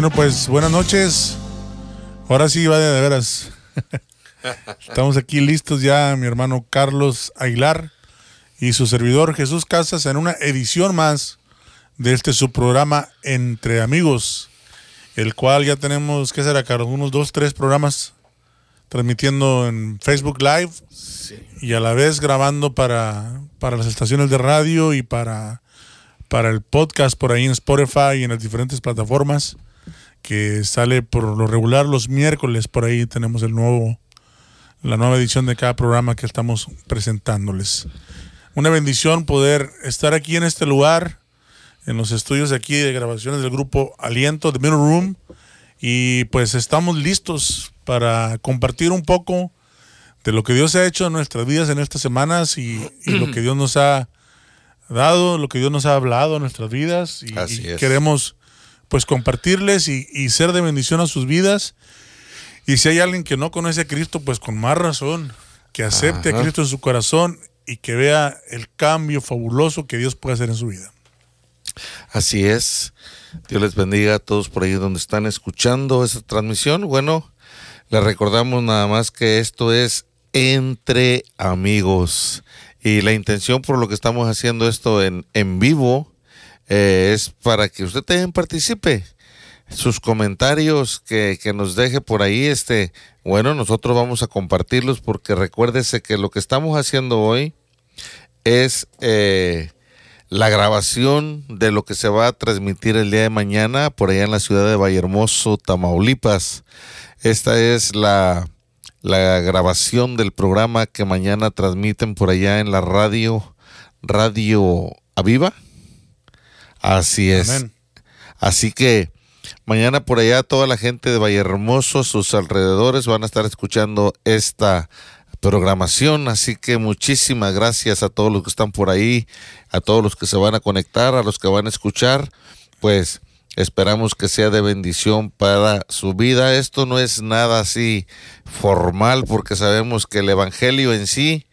Bueno, pues buenas noches. Ahora sí va de, de veras. Estamos aquí listos ya, mi hermano Carlos Aguilar y su servidor Jesús Casas en una edición más de este su programa Entre Amigos, el cual ya tenemos, ¿qué será, Carlos? Unos dos, tres programas transmitiendo en Facebook Live y a la vez grabando para, para las estaciones de radio y para, para el podcast por ahí en Spotify y en las diferentes plataformas que sale por lo regular los miércoles por ahí tenemos el nuevo la nueva edición de cada programa que estamos presentándoles. Una bendición poder estar aquí en este lugar, en los estudios de aquí de grabaciones del grupo Aliento, de Middle Room, y pues estamos listos para compartir un poco de lo que Dios ha hecho en nuestras vidas en estas semanas y, y lo que Dios nos ha dado, lo que Dios nos ha hablado en nuestras vidas y, Así y es. queremos pues compartirles y, y ser de bendición a sus vidas. Y si hay alguien que no conoce a Cristo, pues con más razón, que acepte a. Cristo en su corazón y que vea el cambio fabuloso que Dios puede hacer en su vida. Así es. Dios les bendiga a todos por ahí donde están escuchando esta transmisión. Bueno, les recordamos nada más que esto es entre amigos. Y la intención por lo que estamos haciendo esto en, en vivo eh, es para que usted también participe. Sus comentarios que, que nos deje por ahí, este, bueno, nosotros vamos a compartirlos porque recuérdese que lo que estamos haciendo hoy es eh, la grabación de lo que se va a transmitir el día de mañana por allá en la ciudad de Vallehermoso, Tamaulipas. Esta es la, la grabación del programa que mañana transmiten por allá en la radio, Radio Aviva. Así es. Amén. Así que mañana por allá toda la gente de Vallehermoso, sus alrededores van a estar escuchando esta programación. Así que muchísimas gracias a todos los que están por ahí, a todos los que se van a conectar, a los que van a escuchar. Pues esperamos que sea de bendición para su vida. Esto no es nada así formal porque sabemos que el Evangelio en sí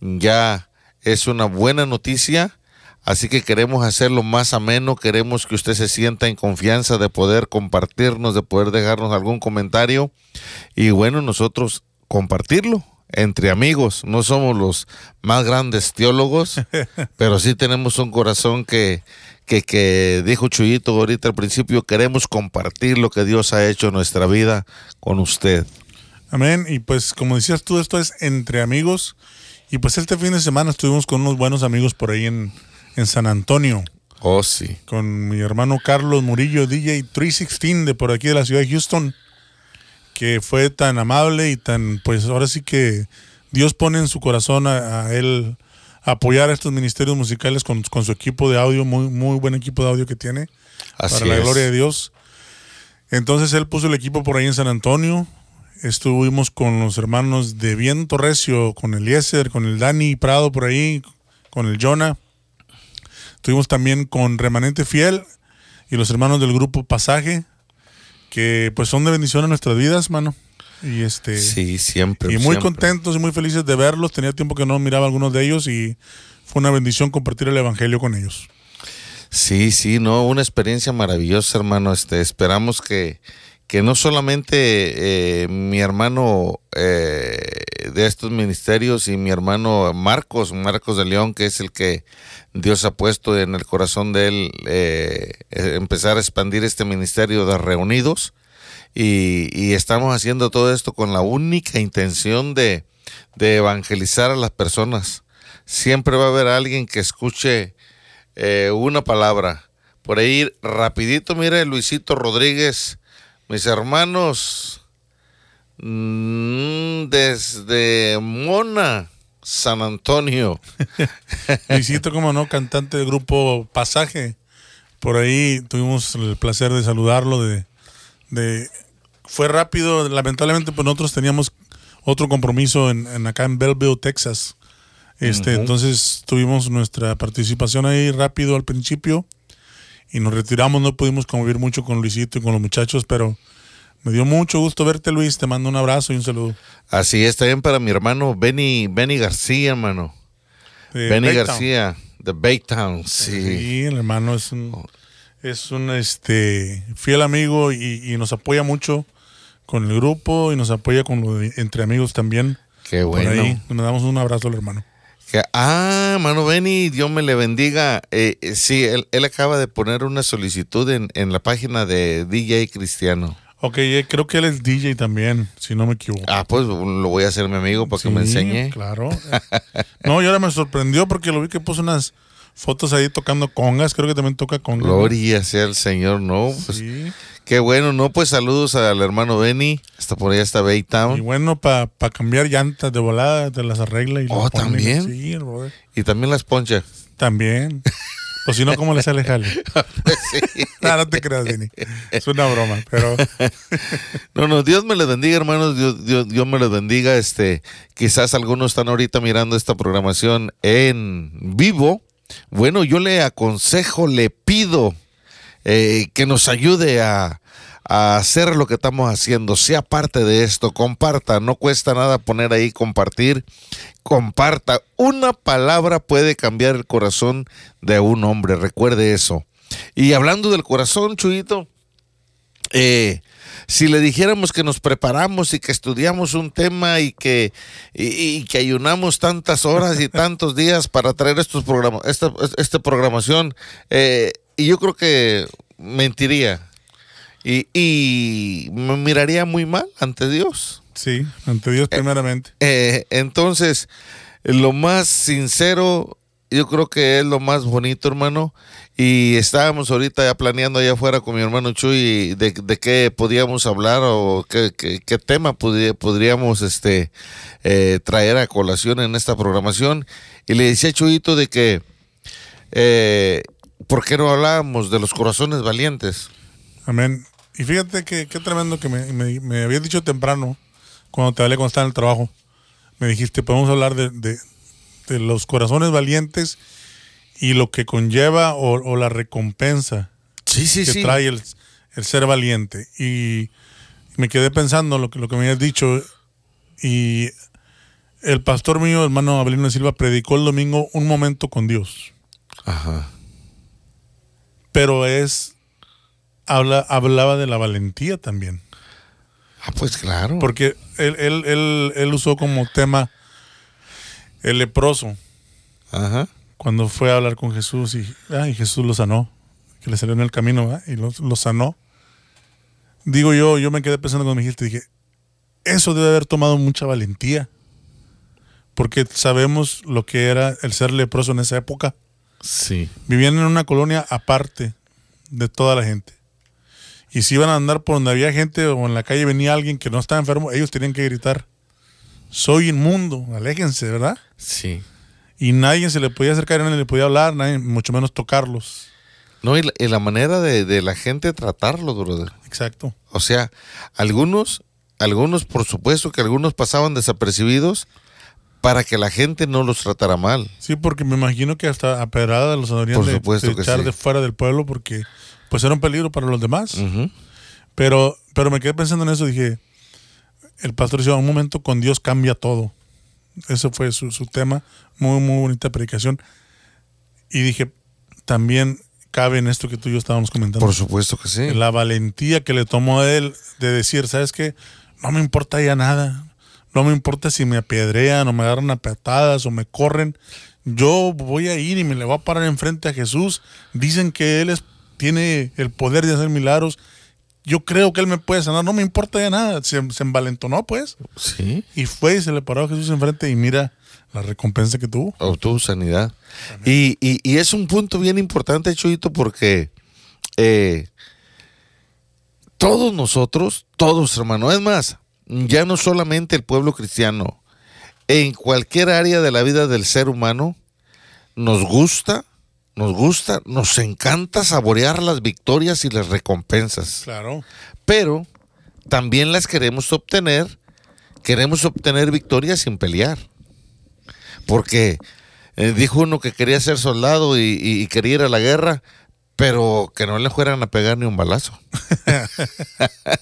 ya es una buena noticia. Así que queremos hacerlo más ameno, queremos que usted se sienta en confianza de poder compartirnos, de poder dejarnos algún comentario y bueno, nosotros compartirlo entre amigos. No somos los más grandes teólogos, pero sí tenemos un corazón que, que, que dijo Chuyito ahorita al principio, queremos compartir lo que Dios ha hecho en nuestra vida con usted. Amén. Y pues como decías tú, esto es entre amigos. Y pues este fin de semana estuvimos con unos buenos amigos por ahí en, en San Antonio. Oh, sí. Con mi hermano Carlos Murillo, DJ 316 de por aquí de la ciudad de Houston. Que fue tan amable y tan, pues ahora sí que Dios pone en su corazón a, a él apoyar a estos ministerios musicales con, con su equipo de audio, muy, muy buen equipo de audio que tiene. Así para la es. gloria de Dios. Entonces él puso el equipo por ahí en San Antonio. Estuvimos con los hermanos de Viento Recio, con Eliezer, con el Dani Prado por ahí, con el Jonah. Estuvimos también con Remanente Fiel y los hermanos del grupo Pasaje, que pues son de bendición en nuestras vidas, mano. Y este Sí, siempre. y muy siempre. contentos y muy felices de verlos. Tenía tiempo que no miraba a algunos de ellos y fue una bendición compartir el evangelio con ellos. Sí, sí, no, una experiencia maravillosa, hermano. Este, esperamos que, que no solamente eh, mi hermano eh, de estos ministerios y mi hermano Marcos, Marcos de León, que es el que Dios ha puesto en el corazón de él, eh, empezar a expandir este ministerio de reunidos. Y, estamos haciendo todo esto con la única intención de, de evangelizar a las personas. Siempre va a haber alguien que escuche una palabra. Por ahí, rapidito, mire, Luisito Rodríguez, mis hermanos, mm, desde Mona, San Antonio. Luisito, como no, cantante del grupo Pasaje. Por ahí tuvimos el placer de saludarlo. De, de fue rápido, lamentablemente, pues nosotros teníamos otro compromiso en, en acá en Belleville, Texas. Este, entonces tuvimos nuestra participación ahí rápido al principio y nos retiramos. No pudimos convivir mucho con Luisito y con los muchachos, pero me dio mucho gusto verte, Luis. Te mando un abrazo y un saludo. Así es, también para mi hermano Benny, Benny García, hermano. Benny Baytown. García, de Baytown, sí. Sí, el hermano es un, Es un este fiel amigo y, y nos apoya mucho con el grupo y nos apoya con lo de- entre amigos también. Qué Por bueno. ahí nos damos un abrazo al hermano. Que- ah, mano Benny, Dios me le bendiga. Eh, eh, sí, él, él acaba de poner una solicitud en, en la página de DJ Cristiano. Ok, eh, creo que él es DJ también, si no me equivoco. Ah, pues lo voy a hacer mi amigo para que me enseñe. Claro. No, y ahora me sorprendió porque lo vi que puso unas fotos ahí tocando congas. Creo que también toca congas. Gloria sea el Señor, ¿no? Pues Sí. Qué bueno, ¿no? Pues saludos al hermano Benny. Hasta por allá está Y Baytown. bueno, para cambiar llantas de volada, te las arregla y Oh, pone. ¿también? Sí. Y también las poncha. También. Pues si no, ¿cómo le sale jale? Pues sí. No, no te creas, Vini. Es una broma, pero No, no, Dios me les bendiga, hermanos. Dios, Dios, Dios me les bendiga. Este, quizás algunos están ahorita mirando esta programación en vivo. Bueno, yo le aconsejo, le pido eh, que nos ayude a, a hacer lo que estamos haciendo. Sea parte de esto, comparta. No cuesta nada poner ahí compartir. Comparta. Una palabra puede cambiar el corazón de un hombre. Recuerde eso. Y hablando del corazón, Chuyito, eh, si le dijéramos que nos preparamos y que estudiamos un tema y que, y, que ayunamos tantas horas y tantos días para traer estos programas, esta, esta programación, eh, y yo creo que mentiría y, y me miraría muy mal ante Dios. sí, ante Dios primeramente. Eh, entonces, lo más sincero, yo creo que es lo más bonito, hermano. Y estábamos ahorita ya planeando allá afuera con mi hermano Chuy de, de qué podíamos hablar o qué, qué- qué tema podría- podríamos este, eh, traer a colación en esta programación. Y le decía a Chuyito de que, eh, ¿por qué no hablábamos de los corazones valientes? Amén. Y fíjate que qué tremendo que me, me, me habías dicho temprano, cuando te hablé cuando estaba en el trabajo. Me dijiste, podemos hablar de, de, de los corazones valientes y lo que conlleva o, o la recompensa Sí, sí, que trae el, el ser valiente. Y me quedé pensando lo que, lo que me habías dicho. Y el pastor mío, hermano Abelino Silva, predicó el domingo un momento con Dios. Ajá. Pero es. Habla, hablaba de la valentía también. Ah, pues claro. Porque él, él, él, él usó como tema el leproso Ajá. cuando fue a hablar con Jesús y, ah, Jesús lo sanó, que le salió en el camino ¿verdad? y lo, lo sanó. Digo yo, yo me quedé pensando cuando me dijiste, dije, eso debe haber tomado mucha valentía, porque sabemos lo que era el ser leproso en esa época. Sí. Vivían en una colonia aparte de toda la gente. Y si iban a andar por donde había gente o en la calle venía alguien que no estaba enfermo, ellos tenían que gritar, soy inmundo, aléjense, ¿verdad? Sí. Y nadie se le podía acercar, nadie le podía hablar, nadie, mucho menos tocarlos. No, y la, y la manera de, de la gente tratarlo, brother. Exacto. O sea, algunos, algunos, por supuesto que algunos pasaban desapercibidos para que la gente no los tratara mal. Sí, porque me imagino que hasta a pedrada los Por de, echar sí. de fuera del pueblo porque pues era un peligro para los demás. Pero, pero me quedé pensando en eso, dije, el pastor decía, un momento con Dios cambia todo. Ese fue su, su tema, muy, muy bonita predicación. Y dije, también cabe en esto que tú y yo estábamos comentando. Por supuesto que sí. La valentía que le tomó a él de decir, ¿sabes qué? No me importa ya nada. No me importa si me apedrean o me agarran a patadas o me corren. Yo voy a ir y me le voy a parar enfrente a Jesús. Dicen que Él es, tiene el poder de hacer milagros. Yo creo que Él me puede sanar. No me importa ya nada. Se, se envalentonó, pues. Sí. Y fue y se le paró a Jesús enfrente y mira la recompensa que tuvo. Obtuvo sanidad. Y, y- y es un punto bien importante, Chuyito, porque eh, todos nosotros, todos hermano, es más, ya no solamente el pueblo cristiano, en cualquier área de la vida del ser humano, nos gusta, nos gusta, nos encanta saborear las victorias y las recompensas Claro. pero también las queremos obtener, queremos obtener victorias sin pelear. Porque eh, dijo uno que quería ser soldado y, y- y quería ir a la guerra, pero que no le fueran a pegar ni un balazo.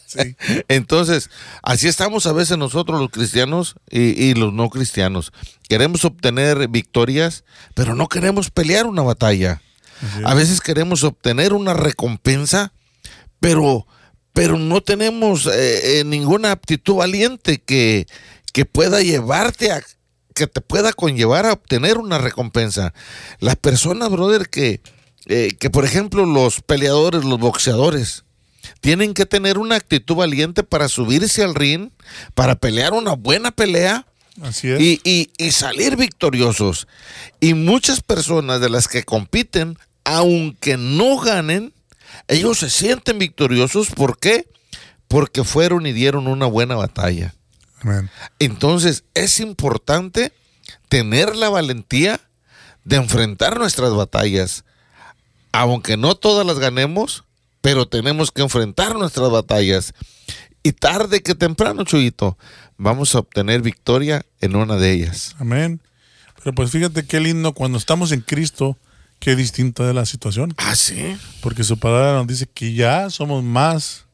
Sí. Entonces, así estamos a veces nosotros los cristianos y, y los no cristianos. Queremos obtener victorias, pero no queremos pelear una batalla. A veces queremos obtener una recompensa, pero, pero no tenemos eh, eh, ninguna aptitud valiente que, que pueda llevarte a, que te pueda conllevar a obtener una recompensa. Las personas, brother, que, eh, que por ejemplo los peleadores, los boxeadores, tienen que tener una actitud valiente para subirse al ring, para pelear una buena pelea. Así es. Y, y, y salir victoriosos. Y muchas personas de las que compiten, aunque no ganen, ellos se sienten victoriosos. ¿Por qué? Porque fueron y dieron una buena batalla. Entonces es importante tener la valentía de enfrentar nuestras batallas. Aunque no todas las ganemos, pero tenemos que enfrentar nuestras batallas. Y tarde que temprano, Chuyito, vamos a obtener victoria en una de ellas. Amén. Pero pues fíjate qué lindo cuando estamos en Cristo, qué distinta es la situación. Ah, sí. Porque su palabra nos dice que ya somos más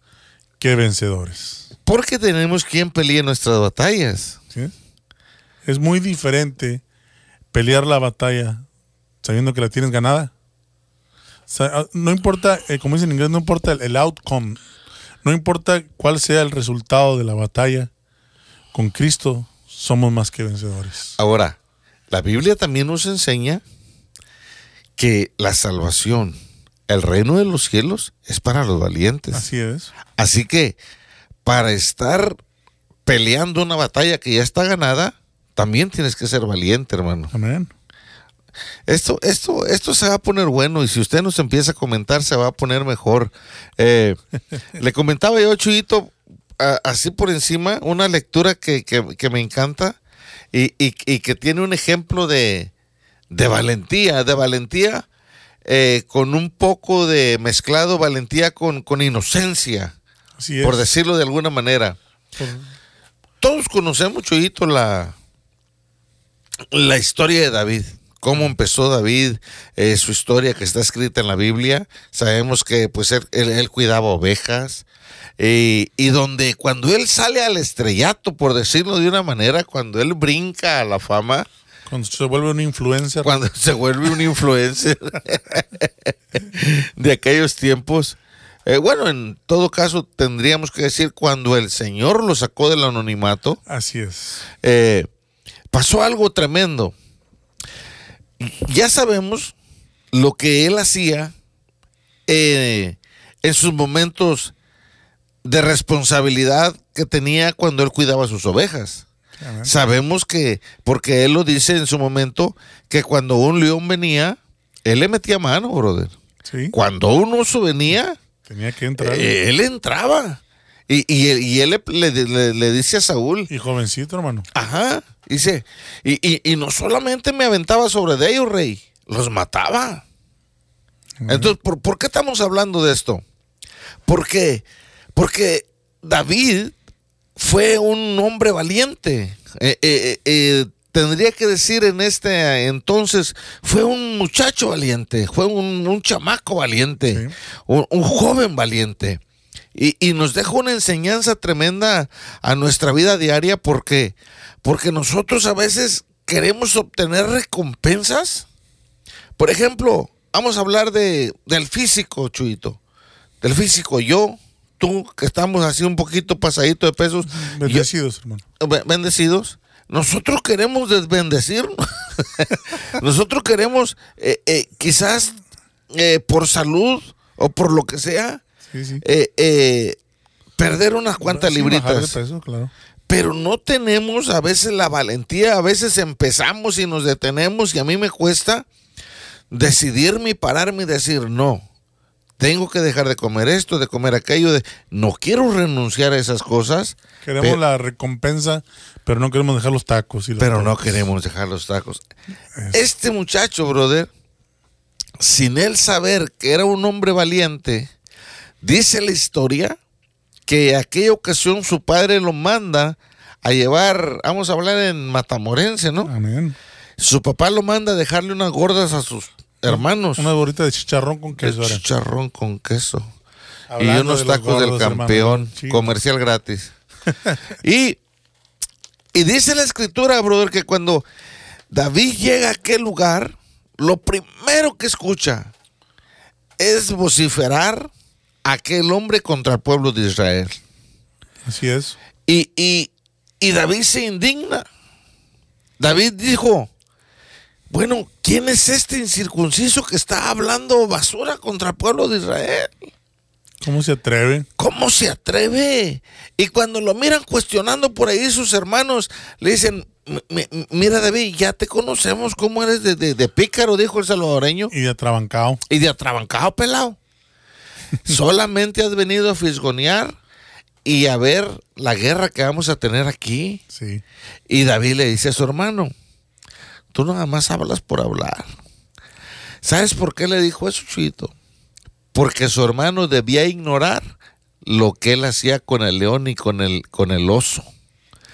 que vencedores. Porque tenemos quien pelee nuestras batallas. ¿sí? Es muy diferente pelear la batalla sabiendo que la tienes ganada. Sea, ah, no importa, eh, como dicen en inglés, no importa el, el outcome. No importa cuál sea el resultado de la batalla. Con Cristo somos más que vencedores. Ahora, la Biblia también nos enseña que la salvación, el reino de los cielos, es para los valientes. Así es. Así que para estar peleando una batalla que ya está ganada, también tienes que ser valiente, hermano. Amén. Esto, esto, esto se va a poner bueno y si usted nos empieza a comentar, se va a poner mejor. Eh, le comentaba yo, Chuyito, a- así por encima, una lectura que, que- que me encanta y, y- y que tiene un ejemplo de, de valentía, de valentía eh, con un poco de mezclado valentía con, con inocencia, Así por decirlo de alguna manera. Todos conocemos, Chuyito, la, la historia de David. Cómo empezó David, eh, su historia que está escrita en la Biblia. Sabemos que pues él, él- él cuidaba ovejas. eh, y donde cuando él sale al estrellato, por decirlo de una manera, cuando él brinca a la fama, Cuando se vuelve una influencer. cuando se vuelve un influencer de aquellos tiempos. eh, bueno, en todo caso tendríamos que decir cuando el Señor lo sacó del anonimato, Así es. eh, pasó algo tremendo. Ya sabemos lo que él hacía eh, en sus momentos de responsabilidad que tenía cuando él cuidaba sus ovejas. Sabemos que, porque él lo dice en su momento, que cuando un león venía, él le metía mano, brother. Sí. Cuando un oso venía, Tenía que entrar. eh, él entraba. Y, y él le, le- le- le dice a Saúl, y jovencito, hermano. ajá, dice, y, y- y no solamente me aventaba sobre de ellos, rey, los mataba. Entonces, ¿por, por qué estamos hablando de esto? Porque, porque David fue un hombre valiente. Eh, eh, eh, tendría que decir en este entonces, fue un muchacho valiente, fue un, un chamaco valiente, Sí. un, un joven valiente. Y, y nos deja una enseñanza tremenda a nuestra vida diaria porque, porque nosotros a veces queremos obtener recompensas. Por ejemplo, vamos a hablar de, del físico, Chuito. Del físico, yo, tú, que estamos así un poquito pasadito de pesos, yo- Bendecidos, hermano. be- bendecidos. Nosotros queremos desbendecirnos. Nosotros queremos, eh, eh, quizás eh, por salud o por lo que sea, Sí, sí. perder unas cuantas libritas. peso, claro. Pero no tenemos a veces la valentía, a veces empezamos y nos detenemos y a mí me cuesta decidirme y pararme y decir, no, tengo que dejar de comer esto, de comer aquello, de no quiero renunciar a esas cosas, Queremos la recompensa, pero no queremos dejar los tacos. Y pero no queremos dejar los tacos. Es- Este muchacho, brother, sin él saber que era un hombre valiente, dice la historia que aquella ocasión su padre lo manda a llevar, vamos a hablar en matamorense, ¿no? Amén. Su papá lo manda a dejarle unas gordas a sus hermanos. Una gorrita de chicharrón con queso. chicharrón con queso. y unos de tacos del gordos, campeón, comercial gratis. y, y dice la escritura, brother, que cuando David llega a aquel lugar, lo primero que escucha es vociferar aquel hombre contra el pueblo de Israel. Así es. Y, y, y David se indigna. David dijo, bueno, ¿quién es este incircunciso que está hablando basura contra el pueblo de Israel? ¿Cómo se atreve? ¿Cómo se atreve? Y cuando lo miran cuestionando por ahí sus hermanos, le dicen, mira David, ya te conocemos cómo eres de, de, pícaro, dijo el salvadoreño. Y de atrabancado. Y de atrabancado, pelado. Solamente has venido a fisgonear y a ver la guerra que vamos a tener aquí. Sí. Y David le dice a su hermano, tú nada más hablas por hablar. ¿Sabes por qué le dijo eso, Chito? Porque su hermano debía ignorar lo que él hacía con el león y con el, con el oso.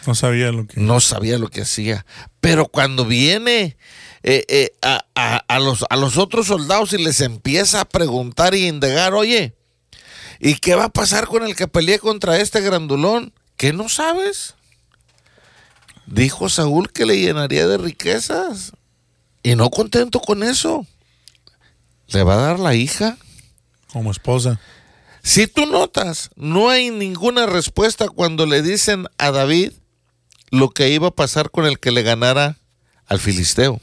No sabía lo que... No sabía lo que hacía. Pero cuando viene eh, eh, a, los, a los otros soldados y les empieza a preguntar y indagar, oye, ¿y qué va a pasar con el que peleé contra este grandulón? ¿Qué no sabes? Dijo Saúl que le llenaría de riquezas. Y no contento con eso, le va a dar la hija. Como esposa. Si tú notas, no hay ninguna respuesta cuando le dicen a David lo que iba a pasar con el que le ganara al filisteo.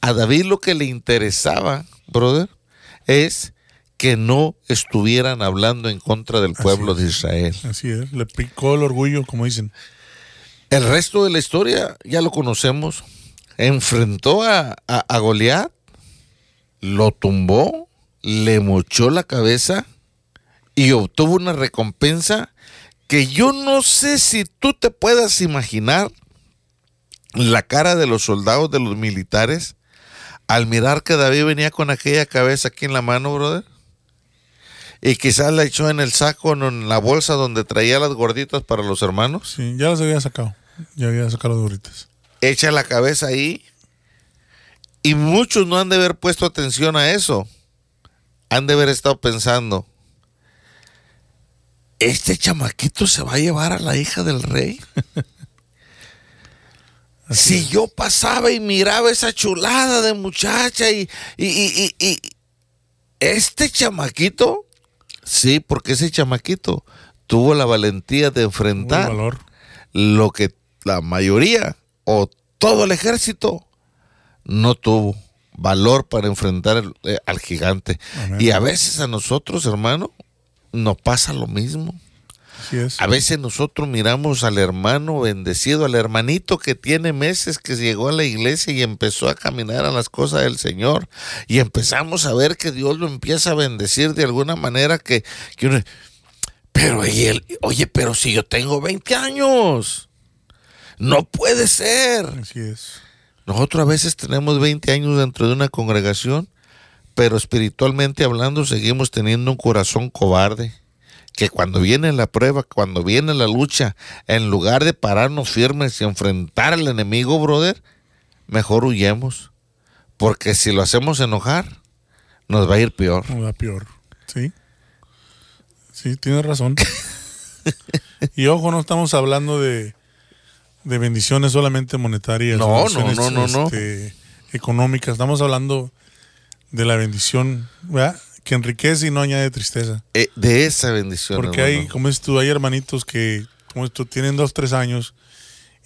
A David lo que le interesaba, brother, es que no estuvieran hablando en contra del pueblo de Israel. Así es, le picó el orgullo, como dicen. El resto de la historia ya lo conocemos. Enfrentó a, a, a Goliat, lo tumbó, le mochó la cabeza y obtuvo una recompensa que yo no sé si tú te puedas imaginar la cara de los soldados, de los militares, al mirar que David venía con aquella cabeza aquí en la mano, brother. Y quizás la echó en el saco, en la bolsa donde traía las gorditas para los hermanos. Sí, ya las había sacado. Ya había sacado las gorditas. Echa la cabeza ahí. Y muchos no han de haber puesto atención a eso. Han de haber estado pensando, este chamaquito se va a llevar a la hija del rey. si yo pasaba y miraba esa chulada de muchacha y, y, y, este chamaquito, sí, porque ese chamaquito tuvo la valentía de enfrentar lo que la mayoría o todo el ejército no tuvo valor para enfrentar eh, al gigante. Y a veces a nosotros, hermano, nos pasa lo mismo. A veces nosotros miramos al hermano bendecido, al hermanito que tiene meses que llegó a la iglesia y empezó a caminar a las cosas del Señor. Y empezamos a ver que Dios lo empieza a bendecir de alguna manera que, que pero oye, oye, pero si yo tengo 20 años, no puede ser. Así es. Nosotros a veces tenemos 20 años dentro de una congregación pero espiritualmente hablando seguimos teniendo un corazón cobarde. Que cuando viene la prueba, cuando viene la lucha, en lugar de pararnos firmes y enfrentar al enemigo, brother, mejor huyemos. Porque si lo hacemos enojar, nos va a ir peor. Nos va peor, sí. Sí, tienes razón. y ojo, no estamos hablando de, de bendiciones solamente monetarias. No, no, no, no, no. Este, económicas. Estamos hablando de la bendición, ¿verdad? Que enriquece y no añade tristeza. Eh, de esa bendición. Porque hay, como es tú, hay hermanitos que, como tú, tienen dos, tres años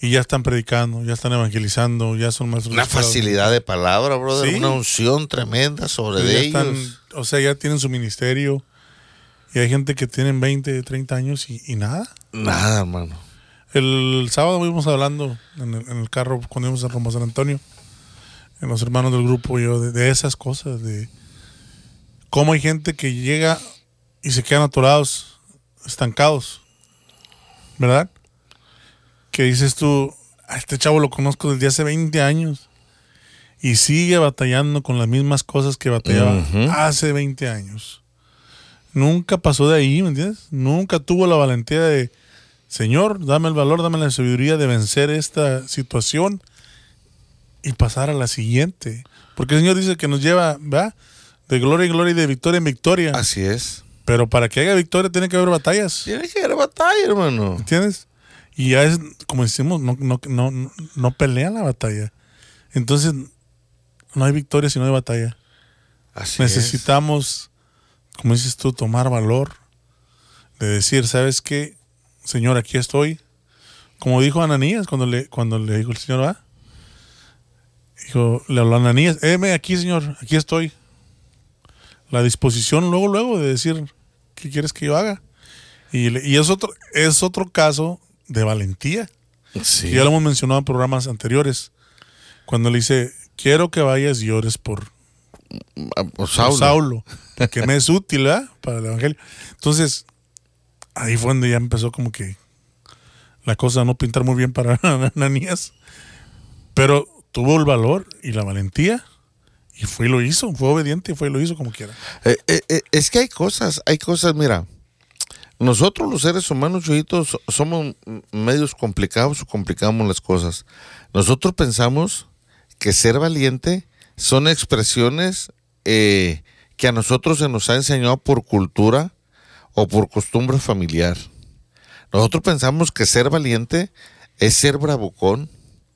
y ya están predicando, ya están evangelizando, ya son más Una facilidad de palabra, brother, una unción tremenda sobre ellos. o sea, ya tienen su ministerio. Y hay gente que tienen 20, 30 años y, nada. Nada, hermano. El, sábado fuimos hablando en el, en el carro cuando íbamos a Roma San Antonio en los hermanos del grupo yo de, esas cosas, de cómo hay gente que llega y se quedan atorados, estancados, ¿verdad? Que dices tú, a este chavo lo conozco desde hace 20 años y sigue batallando con las mismas cosas que batallaba hace 20 años. Nunca pasó de ahí, ¿me entiendes? Nunca tuvo la valentía de, Señor, dame el valor, dame la sabiduría de vencer esta situación y pasar a la siguiente. Porque el Señor dice que nos lleva, ¿va? De gloria en gloria y de victoria en victoria. Así es. Pero para que haya victoria tiene que haber batallas. Tiene que haber batalla, hermano. ¿Entiendes? Y ya es, como decimos, no, no, no, no pelean la batalla. Entonces, no hay victoria si no hay batalla. Así Necesitamos, como dices tú, tomar valor de decir, ¿sabes qué? Señor, aquí estoy. Como dijo Ananías cuando le, cuando le dijo el Señor, va. Dijo, le habló a Ananías, heme aquí, Señor, aquí estoy. La disposición luego, luego de decir, ¿qué quieres que yo haga? Y, es, otro, es otro caso de valentía. Sí. que ya lo hemos mencionado en programas anteriores. Cuando le dice, quiero que vayas y ores por, por Saulo. Saulo, que me es útil para el Evangelio. Entonces, ahí fue donde ya empezó como que la cosa no pintar muy bien para Ananías. Pero tuvo el valor y la valentía y fue y lo hizo, fue obediente y fue y lo hizo como quiera. Eh, eh, eh, es que hay cosas, hay cosas, mira. Nosotros los seres humanos, Chuyito, somos medios complicados o complicamos las cosas. Nosotros pensamos que ser valiente son expresiones que a nosotros se nos ha enseñado por cultura o por costumbre familiar. Nosotros pensamos que ser valiente es ser bravucón,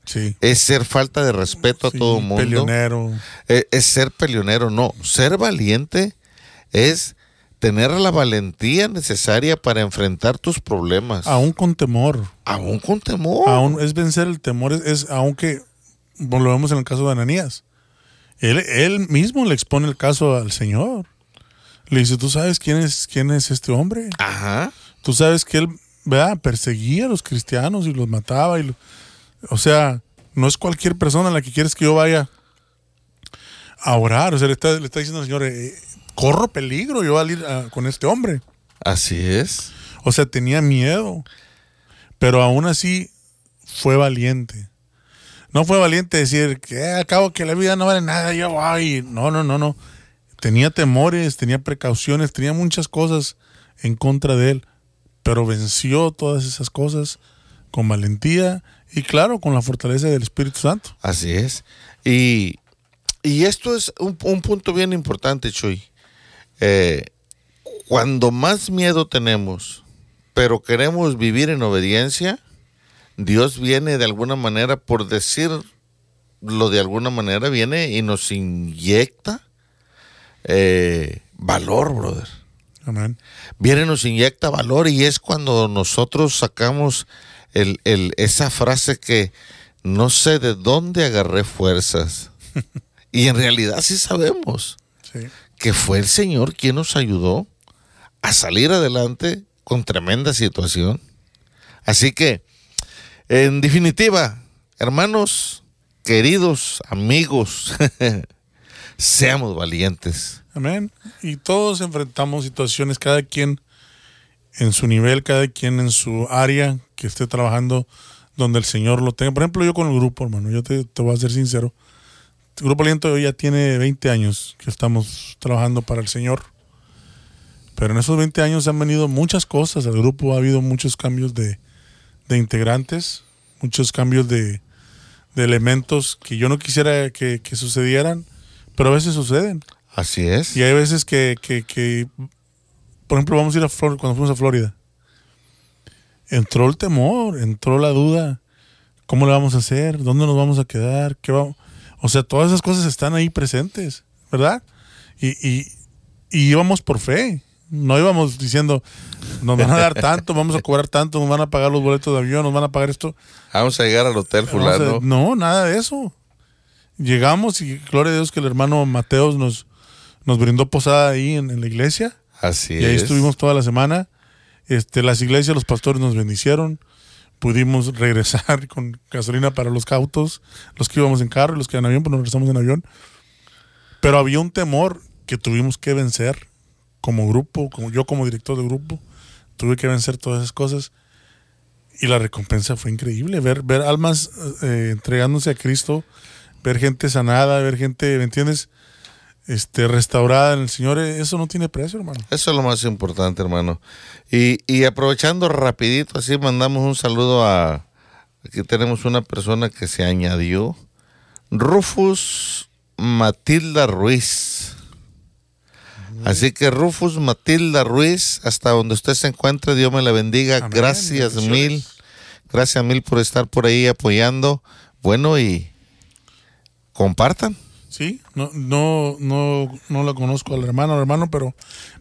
Sí. es ser falta de respeto a Sí, todo el mundo. Peleonero. Eh, es ser peleonero, no. Ser valiente es tener la valentía necesaria para enfrentar tus problemas. Aún con temor. Aún con temor. Aún es vencer el temor, es, es aunque bueno, lo vemos en el caso de Ananías. Él, él mismo le expone el caso al Señor. Le dice, ¿tú sabes quién es, quién es este hombre? Ajá. Tú sabes que él ¿verdad? perseguía a los cristianos y los mataba. Y o sea, no es cualquier persona a la que quieres que yo vaya a orar. O sea, le está, le está diciendo al Señor, eh, corro peligro yo al ir ah, con este hombre. Así es. O sea, tenía miedo. Pero aún así fue valiente. No fue valiente decir que "Eh, al cabo que la vida no vale nada, yo voy. No, no, no, no. Tenía temores, tenía precauciones, tenía muchas cosas en contra de él. Pero venció todas esas cosas con valentía y claro, con la fortaleza del Espíritu Santo. Así es. Y, y esto es un, un punto bien importante, Chuy. Eh, cuando más miedo tenemos, pero queremos vivir en obediencia, Dios viene de alguna manera, por decirlo de alguna manera, viene y nos inyecta eh, valor, brother. Amén. Viene y nos inyecta valor y es cuando nosotros sacamos el, el- esa frase que no sé de dónde agarré fuerzas. y en realidad sí sabemos Sí. que fue el Señor quien nos ayudó a salir adelante con tremenda situación. Así que, en definitiva, hermanos, queridos amigos, seamos valientes. Amén. Y todos enfrentamos situaciones, cada quien en su nivel, cada quien en su área que esté trabajando donde el Señor lo tenga. Por ejemplo, yo con el grupo, hermano, yo te, te voy a ser sincero. El Grupo Aliento ya tiene 20 años que estamos trabajando para el Señor. Pero en esos 20 años han venido muchas cosas. Al grupo ha habido muchos cambios de, de integrantes, muchos cambios de, de elementos que yo no quisiera que, que sucedieran, pero a veces suceden. Así es. Y hay veces que, que, que, por ejemplo, vamos a ir a cuando fuimos a Florida. Entró el temor, entró la duda. ¿Cómo le vamos a hacer? ¿Dónde nos vamos a quedar? ¿Qué vamos? O sea, todas esas cosas están ahí presentes, ¿verdad? Y, y, y íbamos por fe. No íbamos diciendo, nos van a dar tanto, vamos a cobrar tanto, nos van a pagar los boletos de avión, nos van a pagar esto. Vamos a llegar al hotel a- fulano. no, nada de eso. Llegamos y gloria a Dios que el hermano Mateos nos, nos brindó posada ahí en, en la iglesia. Así Y ahí es. estuvimos toda la semana. Este, las iglesias, los pastores nos bendicieron. Pudimos regresar con gasolina para los autos, los que íbamos en carro y los que iban en avión, pues nos regresamos en avión. Pero había un temor que tuvimos que vencer como grupo, como yo como director de grupo, tuve que vencer todas esas cosas. Y la recompensa fue increíble, ver, ver almas eh, entregándose a Cristo, ver gente sanada, ver gente, ¿me entiendes? Este, restaurada en el Señor, eh, eso no tiene precio, hermano. Eso es lo más importante, hermano. Y, y aprovechando rapidito, así mandamos un saludo a... Aquí tenemos una persona que se añadió. Rufus Matilda Ruiz. Así que Rufus Matilda Ruiz, hasta donde usted se encuentre, Dios me la bendiga. Amén. Gracias mil. Gracias mil por estar por ahí apoyando. Bueno, y compartan. Sí, no, no, no, no la conozco al hermano, al hermano, pero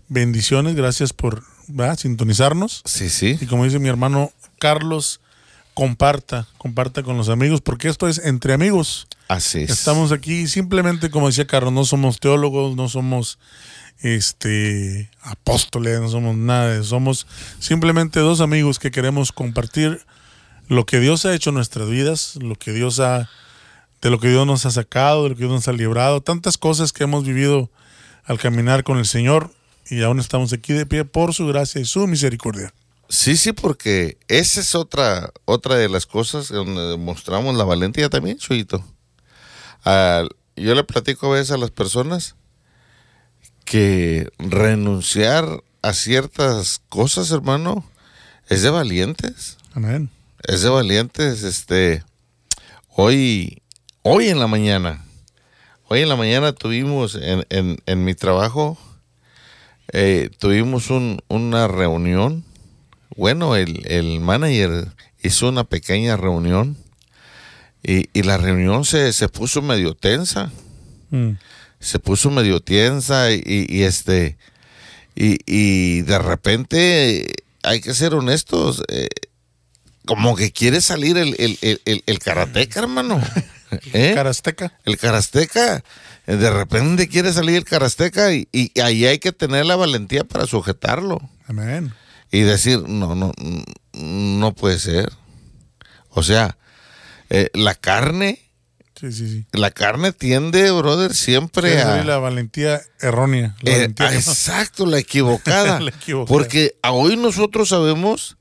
bendiciones, gracias por ¿verdad? sintonizarnos. Sí, sí. Y como dice mi hermano Carlos, comparta, comparta con los amigos, porque esto es entre amigos. Así es. Estamos aquí simplemente, como decía Carlos, no somos teólogos, no somos este apóstoles, no somos nada, somos simplemente dos amigos que queremos compartir lo que Dios ha hecho en nuestras vidas, lo que Dios ha, de lo que Dios nos ha sacado, de lo que Dios nos ha librado, tantas cosas que hemos vivido al caminar con el Señor y aún estamos aquí de pie por su gracia y su misericordia. Sí, sí, porque esa es otra, otra de las cosas donde mostramos la valentía también, Chuyito. Ah, yo le platico a veces a las personas que renunciar a ciertas cosas, hermano, es de valientes. Amén. Es de valientes, este, hoy, hoy en la mañana, hoy en la mañana tuvimos en, en, en mi trabajo, eh, tuvimos un, una reunión. Bueno, el, el manager hizo una pequeña reunión y, y la reunión se, se puso medio tensa Mm. se puso medio tensa y, y este y, y de repente hay que ser honestos eh, como que quiere salir el, el, el, el, el karateca hermano ¿Eh? Carasteca. el karateca Eh, de repente quiere salir el karateca y, y ahí hay que tener la valentía para sujetarlo Amén. y decir no no no puede ser o sea eh, la carne Sí, sí, sí. la carne tiende brother siempre a la valentía errónea. La Eh, valentía no- exacto, la equivocada. La equivocada. Porque a hoy nosotros sabemos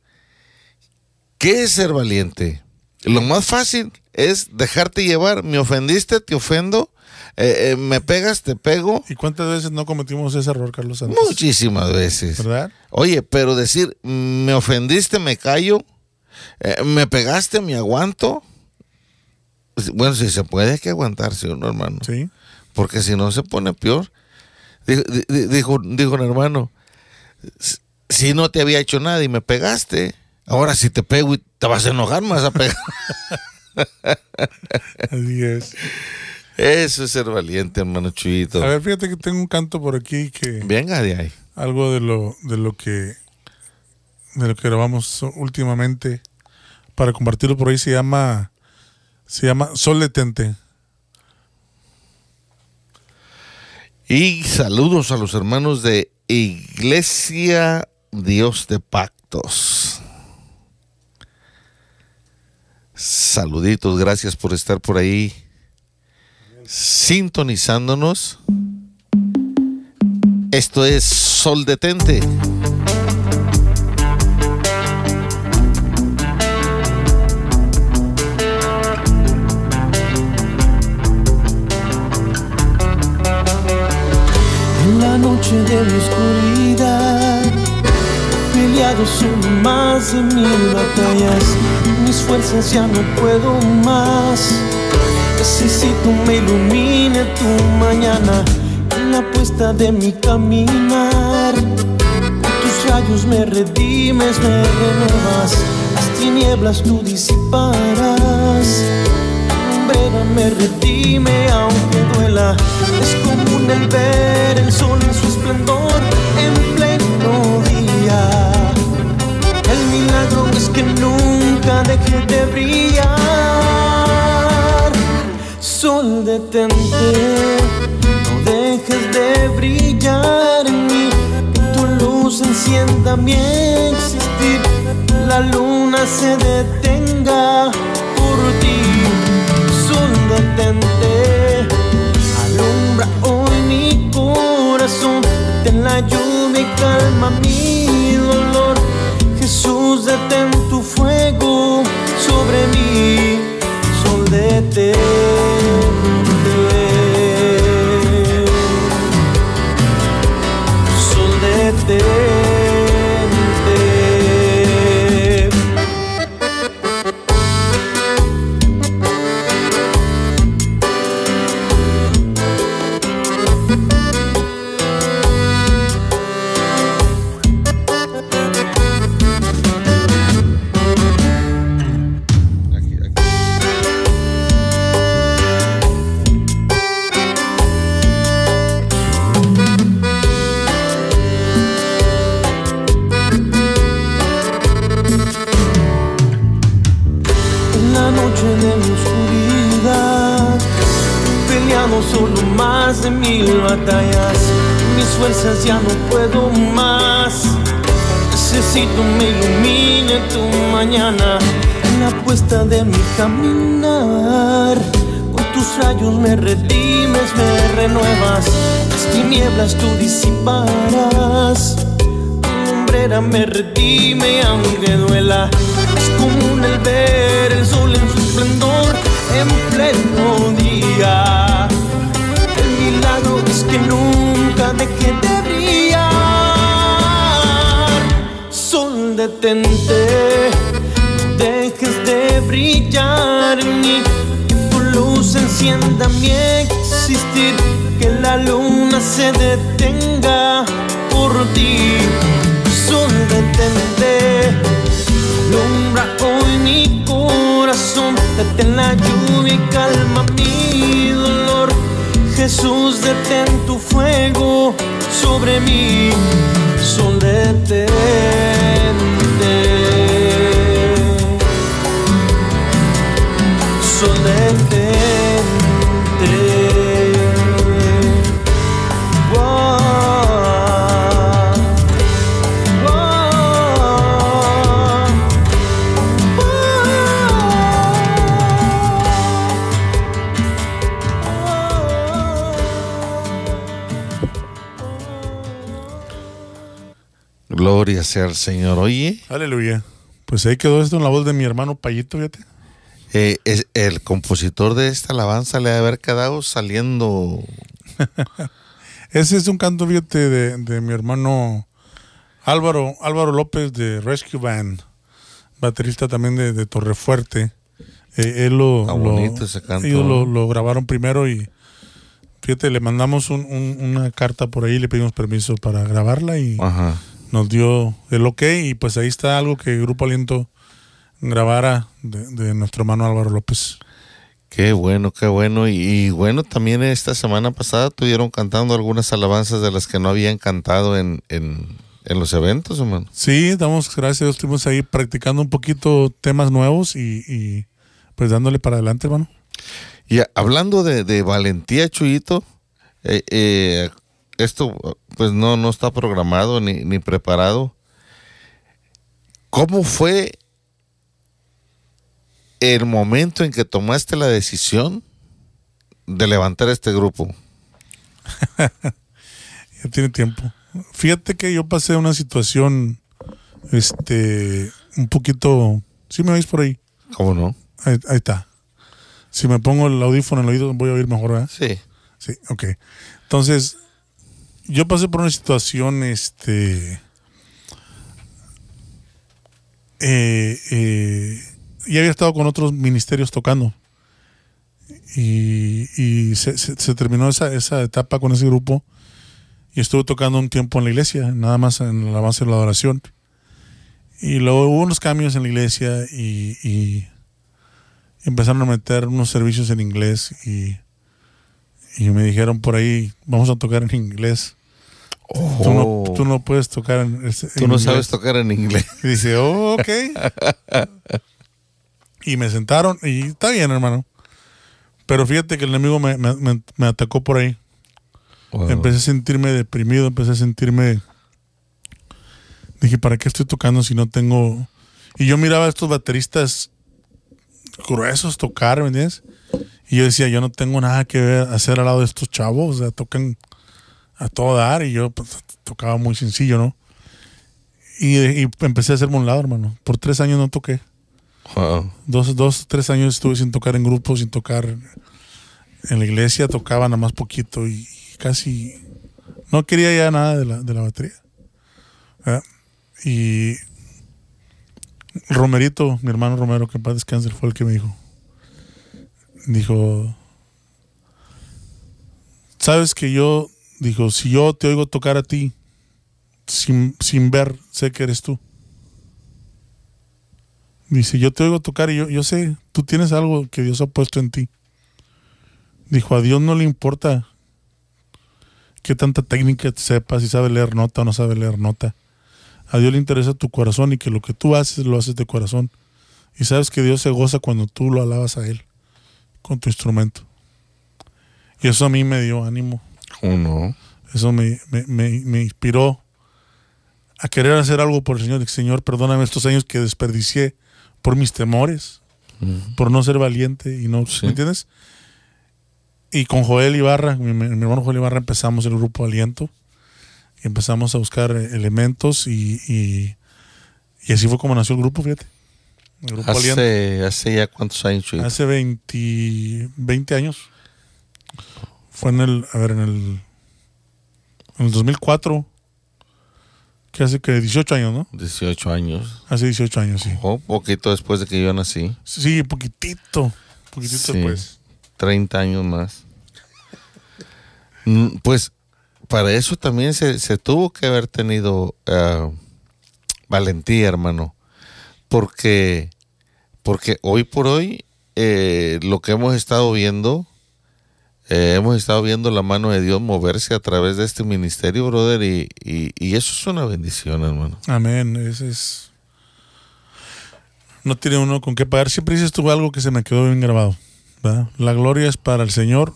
qué es ser valiente. Lo más fácil es dejarte llevar. Me ofendiste, te ofendo. Eh, eh, me pegas, te pego. ¿Y cuántas veces no cometimos ese error, Carlos Santos? Muchísimas veces. ¿Verdad? Oye, pero decir, me ofendiste, me callo. eh, me pegaste, me aguanto. Bueno, si se puede, hay que aguantarse uno, hermano Sí. porque si no se pone peor. Dijo, di- dijo, dijo un hermano, "S- si no te había hecho nada y me pegaste, ahora si te pego y te vas a enojar, me vas a pegar. Así es. Eso es ser valiente, hermano Chuyito. A ver, fíjate que tengo un canto por aquí que Venga de ahí. algo de lo de lo que de lo que grabamos últimamente para compartirlo por ahí se llama se llama Sol. Y saludos a los hermanos de Iglesia Dios de Pactos. Saluditos, gracias por estar por ahí sintonizándonos. Esto es Sol Detente. En la noche de mi oscuridad, peleado son más de mil batallas. Mis ya no puedo más. Necesito me ilumine tu mañana en la puesta de mi caminar. Tus rayos me redimes, me renuevas. Las tinieblas tú disiparás lumbrera me redime aunque duela. Es común el ver el sol en su esplendor en pleno día. El milagro es que nunca deje de brillar. Sol detente, no dejes de brillar en mí. Que tu luz encienda mi existir. La luna se detenga por ti sol detente Alumbra hoy mi corazón Ten la lluvia y calma mi dolor Jesús fuego sobre mí Detén la lluvia y calma mi dolor. Jesús, detén tu fuego sobre mí. Sol. Gloria sea al Señor. Oye, Aleluya. Pues ahí quedó esto en la voz de mi hermano Payito, fíjate. eh, es- el compositor de esta alabanza le ha de haber quedado saliendo. Ese es un canto, fíjate, de, de mi hermano Álvaro, Álvaro López de Rescue Band, baterista también de, de Torrefuerte. Eh, él lo, lo- ese canto, ellos lo, ¿no? lo grabaron primero y fíjate, le mandamos un- un- una carta por ahí, le pedimos permiso para grabarla y Ajá. Nos dio el ok y pues ahí está algo que Grupo Aliento grabara de, de nuestro hermano Álvaro López. Qué bueno, qué bueno. Y, y bueno, también esta semana pasada estuvieron cantando algunas alabanzas de las que no habían cantado en, en, en los eventos, hermano. Sí, damos gracias a Dios, estuvimos ahí practicando un poquito temas nuevos y, y, pues dándole para adelante, hermano. Y hablando de, de valentía, Chuyito, eh, eh, esto pues no, no está programado ni, ni preparado. ¿Cómo fue el momento en que tomaste la decisión de levantar este grupo? Ya tiene tiempo. Fíjate que yo pasé una situación, este, un poquito, ¿sí me oís por ahí? ¿Cómo no? Ahí, ahí está. Si me pongo el audífono en el oído voy a oír mejor, ¿verdad? Sí. Sí, ok. Entonces, yo pasé por una situación, este, eh, eh, y había estado con otros ministerios tocando. Y, se terminó esa, esa etapa con ese grupo y estuve tocando un tiempo en la iglesia, nada más en la base de la adoración. Y luego hubo unos cambios en la iglesia y, y empezaron a meter unos servicios en inglés y, y me dijeron por ahí, vamos a tocar en inglés. Tú, no, Oh. tú no puedes tocar en, ese- Tú en no inglés". sabes tocar en inglés. Y dice, oh, ok. y me sentaron y está bien, hermano. Pero fíjate que el enemigo me, me- me- me atacó por ahí. Wow. Empecé a sentirme deprimido, empecé a sentirme... Dije, ¿para qué estoy tocando si no tengo...? Y yo miraba a estos bateristas gruesos tocar, ¿me entiendes? Y yo decía, yo no tengo nada que hacer al lado de estos chavos, o sea, tocan a todo dar y yo pues, tocaba muy sencillo, ¿no? Y, y empecé a hacerme un lado, hermano. Por tres años no toqué. Wow. Dos, dos, tres años estuve sin tocar en grupos, sin tocar en la iglesia, tocaba nada más poquito y, y casi no quería ya nada de la, de la batería. ¿verdad? Y Romerito, mi hermano Romero, que en paz descanse, fue el que me dijo. Dijo, sabes que yo, dijo, si yo te oigo tocar a ti, sin, sin ver, sé que eres tú. Dice, yo te oigo tocar y yo, yo sé, tú tienes algo que Dios ha puesto en ti. Dijo, a Dios no le importa qué tanta técnica sepas, si sabe leer nota o no sabe leer nota. A Dios le interesa tu corazón y que lo que tú haces lo haces de corazón. Y sabes que Dios se goza cuando tú lo alabas a Él con tu instrumento. Y eso a mí me dio ánimo. ¿Cómo no? Eso me, me, me, me inspiró a querer hacer algo por el Señor. Señor, perdóname estos años que desperdicié por mis temores, por no ser valiente y no, Sí. ¿me entiendes? Y con Joel Ibarra, mi, mi hermano Joel Ibarra, empezamos el grupo Aliento y empezamos a buscar eh, elementos y, y, y así fue como nació el grupo, fíjate. El grupo Aliento. Hace, hace ya cuántos años, Chuyito? Hace 20, 20 años. Fue en el, a ver, en el, en el 2004. Que hace que 18 años, ¿no? 18 años. Hace 18 años, sí. O poquito después de que yo nací. Sí, poquitito. Poquitito Sí. después. 30 años más. Mm, Pues para eso también se, se tuvo que haber tenido ah, valentía, hermano. Porque, porque hoy por hoy eh, lo que hemos estado viendo, eh, hemos estado viendo la mano de Dios moverse a través de este ministerio, brother, y, y, y eso es una bendición, hermano. Amén. Ese es. No tiene uno con qué pagar. Siempre dices tú algo que se me quedó bien grabado. ¿verdad? La gloria es para el Señor,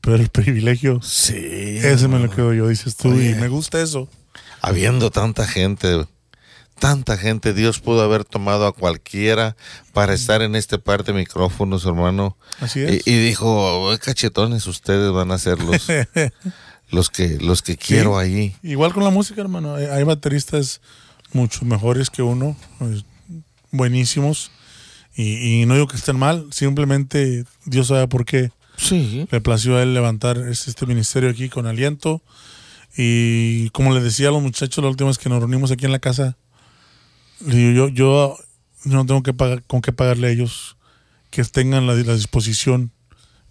pero el privilegio, Sí. ese me lo quedo yo, dices tú. Oye. Y me gusta eso. habiendo tanta gente, tanta gente, Dios pudo haber tomado a cualquiera para estar en este par de micrófonos, hermano. Así Y, es. y dijo, "Ay, cachetones, ustedes van a ser los, los que, los que quiero allí. Igual con la música, hermano. Hay, bateristas mucho mejores que uno, pues, buenísimos. Y, y no digo que estén mal, simplemente Dios sabe por qué Sí. le plació a él levantar este, este ministerio aquí con aliento. Y como le decía a los muchachos la última vez que nos reunimos aquí en la casa, yo, yo, yo no tengo que pagar, con qué pagarle a ellos que tengan la, la disposición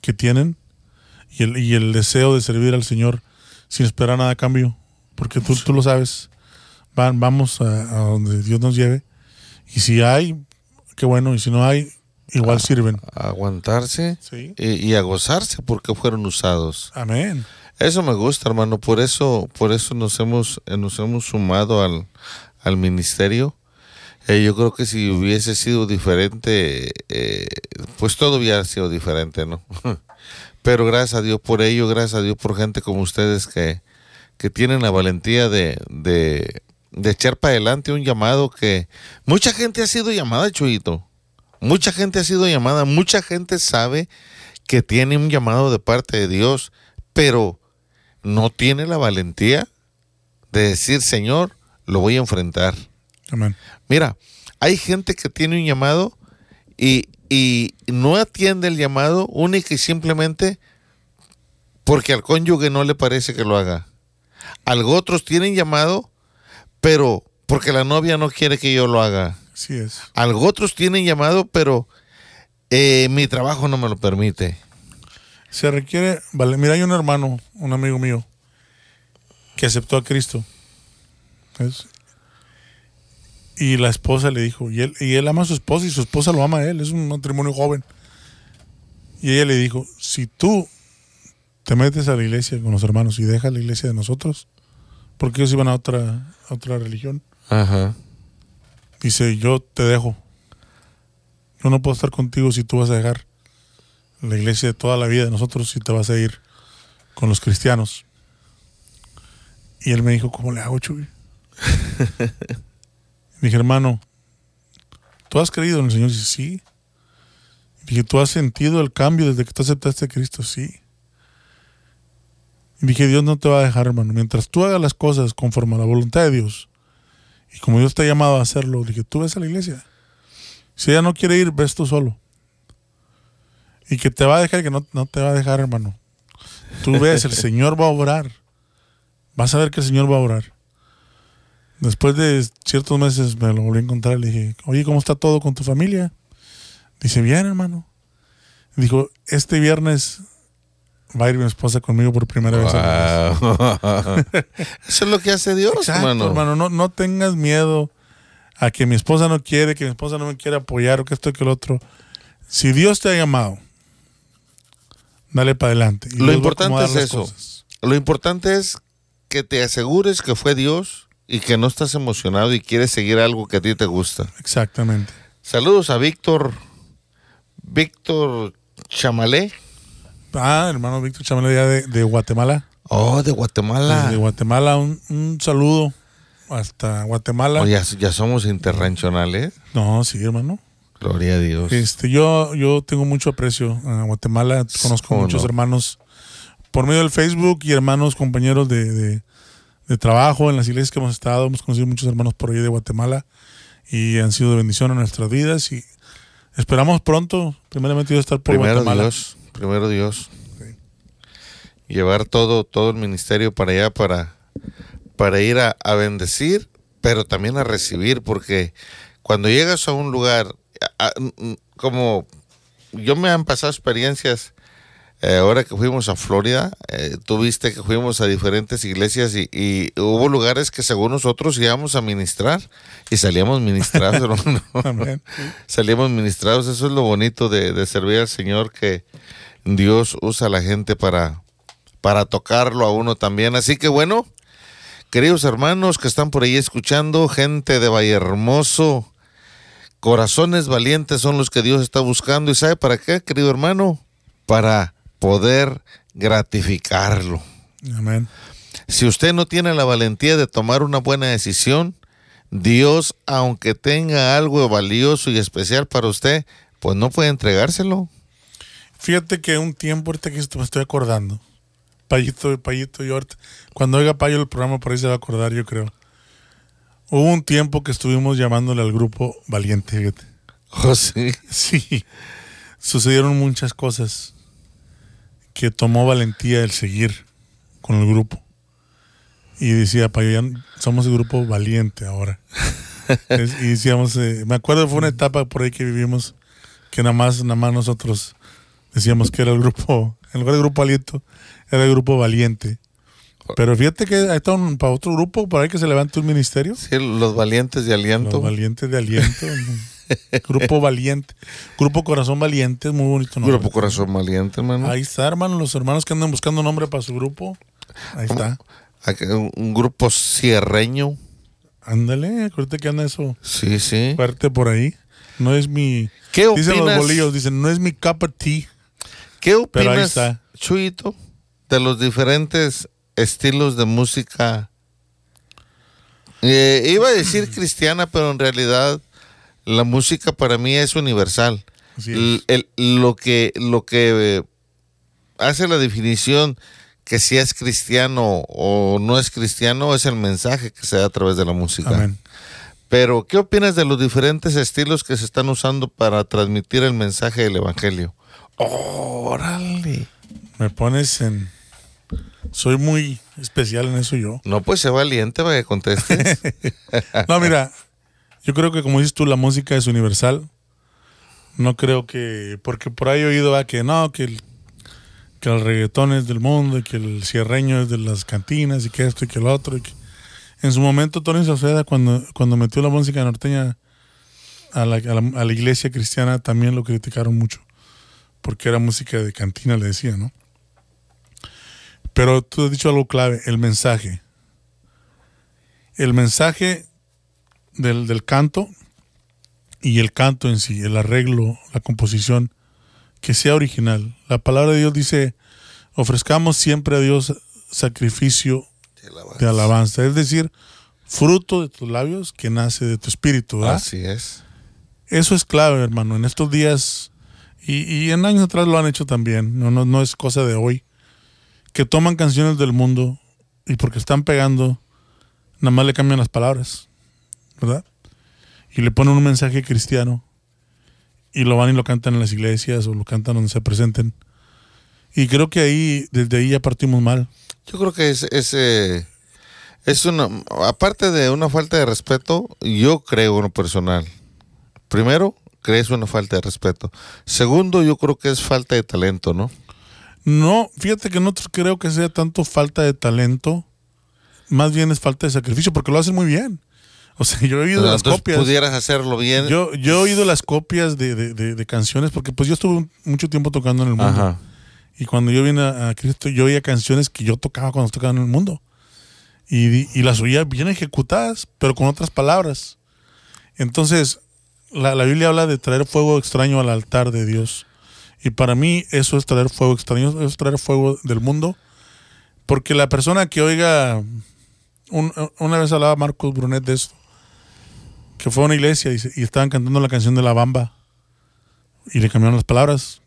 que tienen y el, y el deseo de servir al Señor sin esperar nada a cambio. Porque tú, tú lo sabes, van, vamos a, a donde Dios nos lleve. Y si hay, qué bueno, y si no hay, igual sirven. A aguantarse Sí. y, y a gozarse porque fueron usados. Amén. Eso me gusta, hermano. Por eso, por eso nos hemos, eh, nos hemos sumado al, al ministerio. Eh, yo creo que si hubiese sido diferente, eh, pues todo hubiera sido diferente, ¿no? Pero gracias a Dios por ello, gracias a Dios por gente como ustedes que, que tienen la valentía de, de, de echar para adelante un llamado que mucha gente ha sido llamada, Chuyito. Mucha gente ha sido llamada, mucha gente sabe que tiene un llamado de parte de Dios, pero no tiene la valentía de decir, Señor, lo voy a enfrentar. Amén. Mira, hay gente que tiene un llamado y, y no atiende el llamado única y simplemente porque al cónyuge no le parece que lo haga. Algo otros tienen llamado, pero porque la novia no quiere que yo lo haga. Así es. Algo otros tienen llamado, pero eh, mi trabajo no me lo permite. Se requiere, vale, mira, hay un hermano, un amigo mío, que aceptó a Cristo. ¿ves? Y la esposa le dijo, y él, y él ama a su esposa y su esposa lo ama a él, es un matrimonio joven. Y ella le dijo, si tú te metes a la iglesia con los hermanos y dejas la iglesia de nosotros, porque ellos iban a otra, a otra religión, Ajá. dice, yo te dejo. Yo no puedo estar contigo si tú vas a dejar la iglesia de toda la vida de nosotros y te vas a ir con los cristianos. Y él me dijo, ¿cómo le hago, Chuy? dije, hermano, ¿tú has creído en el Señor? Dice, sí. Dije, ¿tú has sentido el cambio desde que tú aceptaste a Cristo? Sí. Y dije, Dios no te va a dejar, hermano. Mientras tú hagas las cosas conforme a la voluntad de Dios, y como Dios te ha llamado a hacerlo, dije, tú ves a la iglesia. Si ella no quiere ir, ves tú solo. Y que te va a dejar, que no, no te va a dejar, hermano. Tú ves, el Señor va a obrar. Vas a ver que el Señor va a obrar. Después de ciertos meses me lo volví a encontrar. Le dije, oye, ¿cómo está todo con tu familia? Dice, bien, hermano. Dijo, este viernes va a ir mi esposa conmigo por primera vez. a la iglesia". Wow. Eso es lo que hace Dios, Exacto, hermano. hermano. No, no tengas miedo a que mi esposa no quiere, que mi esposa no me quiere apoyar o que esto y que el otro. Si Dios te ha llamado, dale para adelante. Y Lo Dios importante es eso. cosas. Lo importante es que te asegures que fue Dios y que no estás emocionado y quieres seguir algo que a ti te gusta. Exactamente. Saludos a Víctor, Víctor Chamalé. Ah, hermano Víctor Chamelé ya de, de Guatemala. Oh, de Guatemala. Desde Guatemala, un, un saludo hasta Guatemala. Oh, ya, ya somos interregionales. No, sí, hermano. Gloria a Dios. Este, yo, yo tengo mucho aprecio a Guatemala. Conozco ¿Cómo muchos no? hermanos por medio del Facebook y hermanos, compañeros de, de- de trabajo en las iglesias que hemos estado. Hemos conocido muchos hermanos por ahí de Guatemala y han sido de bendición a nuestras vidas. Y esperamos pronto, primeramente, Dios estar por Primero Guatemala. Dios, primero Dios. Llevar todo, todo el ministerio para allá para, para ir a, a bendecir, pero también a recibir, porque cuando llegas a un lugar, a- a- n- como yo me han pasado experiencias, eh, ahora que fuimos a Florida, eh, tú viste que fuimos a diferentes iglesias y, y hubo lugares que según nosotros íbamos a ministrar y salíamos ministrados. Amén. Salíamos ministrados. Eso es lo bonito de, de servir al Señor, que Dios usa a la gente para, para tocarlo a uno también. Así que bueno, queridos hermanos que están por ahí escuchando, gente de Valle Hermoso, corazones valientes son los que Dios está buscando. ¿Y sabe para qué, querido hermano? Para poder gratificarlo. Amén. Si usted no tiene la valentía de tomar una buena decisión, Dios, aunque tenga algo valioso y especial para usted, pues no puede entregárselo. Fíjate que un tiempo, ahorita que me estoy acordando. Payito, Payito, yo ahorita, cuando oiga Payo el programa, por ahí se va a acordar, yo creo. Hubo un tiempo que estuvimos llamándole al grupo Valiente, fíjate. Oh, sí. Sí, sucedieron muchas cosas que tomó valentía el seguir con el grupo. Y decía, Payo, ya somos el grupo Valiente ahora. Es- y decíamos, eh, me acuerdo, fue una etapa por ahí que vivimos que nada más, nada más nosotros decíamos que era el grupo, en lugar de grupo aliento, era el grupo valiente. Pero fíjate que hay un- para otro grupo por ahí que se levanta un ministerio. Sí, los valientes de aliento. Los valientes de aliento. Grupo valiente. Grupo Corazón Valiente, es muy bonito nombre. Grupo Corazón Valiente, hermano. Ahí está, hermano, los hermanos que andan buscando nombre para su grupo. Ahí está. Un, un grupo cierreño. Ándale, ahorita que anda eso Sí, sí. fuerte por ahí. No es mi... ¿Qué Dicen los opinas? bolillos, dicen, no es mi cup of tea. ¿Qué Pero ahí opinas, está. Chuyito, de los diferentes estilos de música? Eh, iba a decir cristiana, pero en realidad la música para mí es universal. Es. El- lo que, lo que eh, hace la definición que si es cristiano o no es cristiano es el mensaje que se da a través de la música. Amén. Pero, ¿qué opinas de los diferentes estilos que se están usando para transmitir el mensaje del Evangelio? ¡Órale! Me pones en... Soy muy especial en eso yo. No, pues sé valiente para que contestes. No, mira, yo creo que como dices tú, la música es universal. No creo que, porque por ahí he oído ah, que no, que el, que el reggaetón es del mundo y que el cierreño es de las cantinas y que esto y que el otro. En su momento, Tony Sauceda, cuando, cuando metió la música norteña a la, a, la, a la iglesia cristiana, también lo criticaron mucho, porque era música de cantina, le decía, ¿no? Pero tú has dicho algo clave, el mensaje. El mensaje del, del canto y el canto en sí, el arreglo, la composición, que sea original. La palabra de Dios dice, ofrezcamos siempre a Dios sacrificio de alabanza, es decir, fruto de tus labios que nace de tu espíritu. ¿verdad? Así es. Eso es clave, hermano. En estos días, y, y en años atrás lo han hecho también, no, no, no es cosa de hoy, que toman canciones del mundo y porque están pegando, nada más le cambian las palabras, ¿verdad? Y le ponen un mensaje cristiano y lo van y lo cantan en las iglesias o lo cantan donde se presenten. Y creo que ahí, desde ahí ya partimos mal. Yo creo que es, es, eh, es una, aparte de una falta de respeto, yo creo en lo personal. Primero, creo es una falta de respeto. Segundo, yo creo que es falta de talento, ¿no? No, fíjate que no creo que sea tanto falta de talento, más bien es falta de sacrificio, porque lo hacen muy bien. O sea, yo he oído las copias. pudieras hacerlo bien. Yo, yo he oído las copias de, de- de- de canciones, porque pues yo estuve mucho tiempo tocando en el mundo. Ajá. Y cuando yo vine a, a Cristo, yo oía canciones que yo tocaba cuando tocaba en el mundo. Y, y las oía bien ejecutadas, pero con otras palabras. Entonces, la, la Biblia habla de traer fuego extraño al altar de Dios. Y para mí eso es traer fuego extraño, eso es traer fuego del mundo Porque la persona que oiga, un- una vez hablaba Marcos Brunet de esto, que fue a una iglesia y, estaban cantando la canción de La Bamba y le cambiaron las palabras.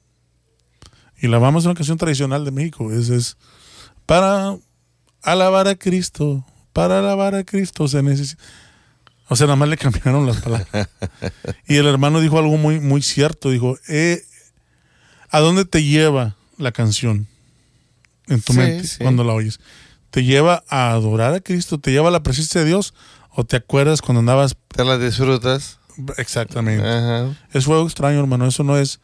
Y La Bamba es una canción tradicional de México, es, es para alabar a Cristo, para alabar a Cristo se necesita... O sea, nada más le cambiaron las palabras. y el hermano dijo algo muy, muy cierto, dijo, eh, ¿a dónde te lleva la canción en tu Sí, mente sí. cuando la oyes? ¿Te lleva a adorar a Cristo? ¿Te lleva a la presencia de Dios? ¿O te acuerdas cuando andabas ¿Te la disfrutas? exactamente? Ajá. Es fuego extraño, hermano. Eso no es,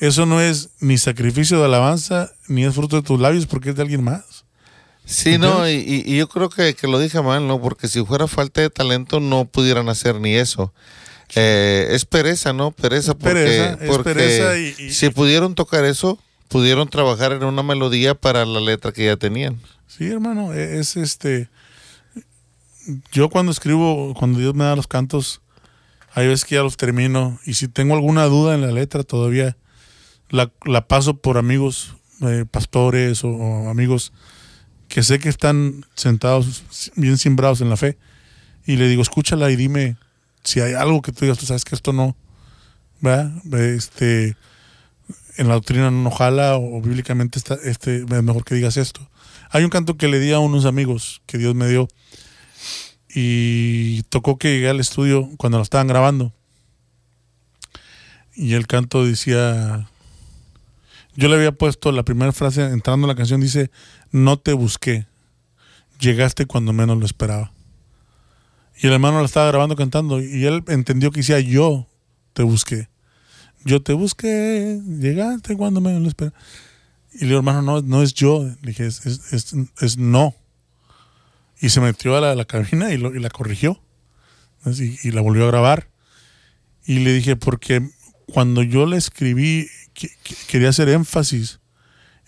eso no es ni sacrificio de alabanza, ni es fruto de tus labios porque es de alguien más. Sí, no, y, yo creo que, que lo dije mal, ¿no? Porque si fuera falta de talento no pudieran hacer ni eso. Eh, es pereza, ¿no? Pereza porque, pereza, es porque pereza y- y- si pudieron tocar eso, pudieron trabajar en una melodía para la letra que ya tenían. Sí, hermano, e- es este. Yo cuando escribo, cuando Dios me da los cantos, hay veces que ya los termino y si tengo alguna duda en la letra todavía la, la paso por amigos, eh, pastores o, o amigos que sé que están sentados bien simbrados en la fe y le digo, escúchala y dime si hay algo que tú digas, tú sabes que esto no, ¿verdad? Este, en la doctrina no jala o, bíblicamente está, este, es mejor que digas esto. Hay un canto que le di a unos amigos que Dios me dio y tocó que llegué al estudio cuando lo estaban grabando. Y el canto decía yo le había puesto la primera frase entrando en la canción dice no te busqué llegaste cuando menos lo esperaba y el hermano la estaba grabando cantando y él entendió que decía yo te busqué yo te busqué llegaste cuando menos lo esperaba y le digo hermano no, no es yo le dije es, es no y se metió a la, cabina y, lo- y la corrigió y, y la volvió a grabar y le dije porque cuando yo le escribí que- que- quería hacer énfasis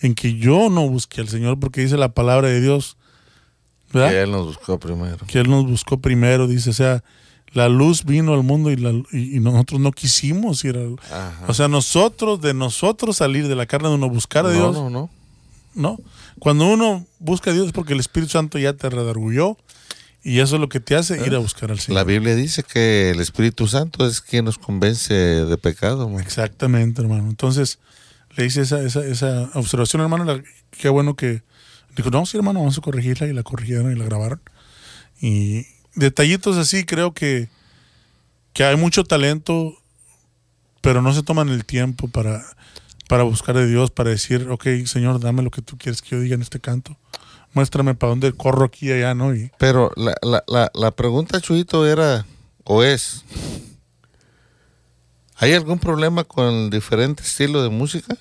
en que yo no busqué al Señor porque dice la palabra de Dios ¿verdad? Que él nos buscó primero. que Él nos buscó primero dice o sea la luz vino al mundo y, la- y- y nosotros no quisimos ir al o sea nosotros de nosotros salir de la carne de uno buscar a no, Dios no, no. ¿no? Cuando uno busca a Dios es porque el Espíritu Santo ya te redargulló y eso es lo que te hace ir a buscar al La Señor. Biblia dice que el Espíritu Santo es quien nos convence de pecado. man. Exactamente, hermano. Entonces, le hice esa, esa, esa observación, hermano. la- qué bueno que dijo, no, sí, hermano, vamos a corregirla y la corrigieron y la grabaron. Y detallitos así, creo que, que hay mucho talento, pero no se toman el tiempo para, para buscar de Dios, para decir, ok, Señor, dame lo que tú quieres que yo diga en este canto. Muéstrame para dónde corro aquí y allá, ¿no? Y, Pero la, la, la, la pregunta, Chuito, era, o es, ¿hay algún problema con el diferente estilo de música?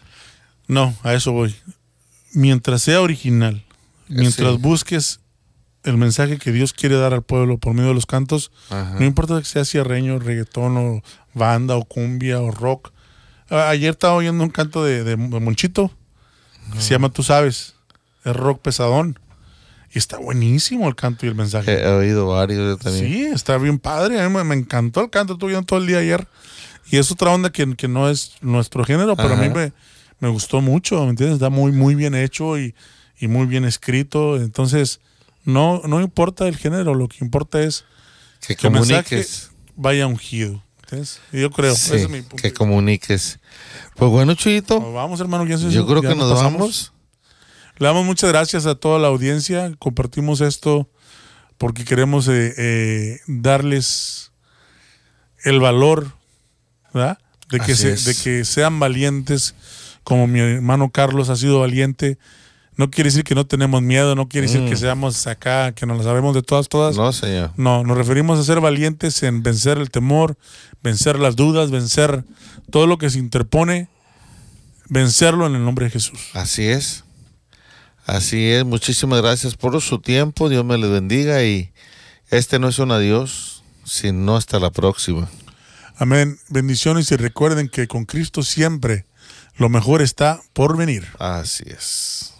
No, a eso voy. Mientras sea original, mientras Sí. busques el mensaje que Dios quiere dar al pueblo por medio de los cantos, Ajá. no importa que sea cierreño, reggaetón o banda o cumbia o rock. Ayer estaba oyendo un canto de, de Monchito que se llama Tú sabes, es rock pesadón. Y está buenísimo el canto y el mensaje. He, oído varios yo también. Sí, está bien padre. A mí me, me encantó el canto. Estuve todo el día ayer. Y es otra onda que, que no es nuestro género, pero a mí me, me gustó mucho. ¿Me entiendes? Está muy, muy bien hecho y, y muy bien escrito. Entonces, no, no importa el género. Lo que importa es Que que el mensaje vaya ungido. Y Yo creo. Sí, ese es mi punto. que comuniques. Pues bueno, Chuyito, Nos vamos, hermano. ya yo creo ya que nos vamos. Le damos muchas gracias a toda la audiencia. Compartimos esto porque queremos eh, eh, darles el valor, ¿verdad? De que, se- de que sean valientes, como mi hermano Carlos ha sido valiente. No quiere decir que no tenemos miedo, no quiere decir Mm. que seamos acá, que nos la sabemos de todas, todas. No, señor. No, nos referimos a ser valientes en vencer el temor, vencer las dudas, vencer todo lo que se interpone, vencerlo en el nombre de Jesús. Así es. Así es. Muchísimas gracias por su tiempo. Dios me le bendiga y este no es un adiós, sino hasta la próxima. Amén. Bendiciones y recuerden que con Cristo siempre lo mejor está por venir. Así es.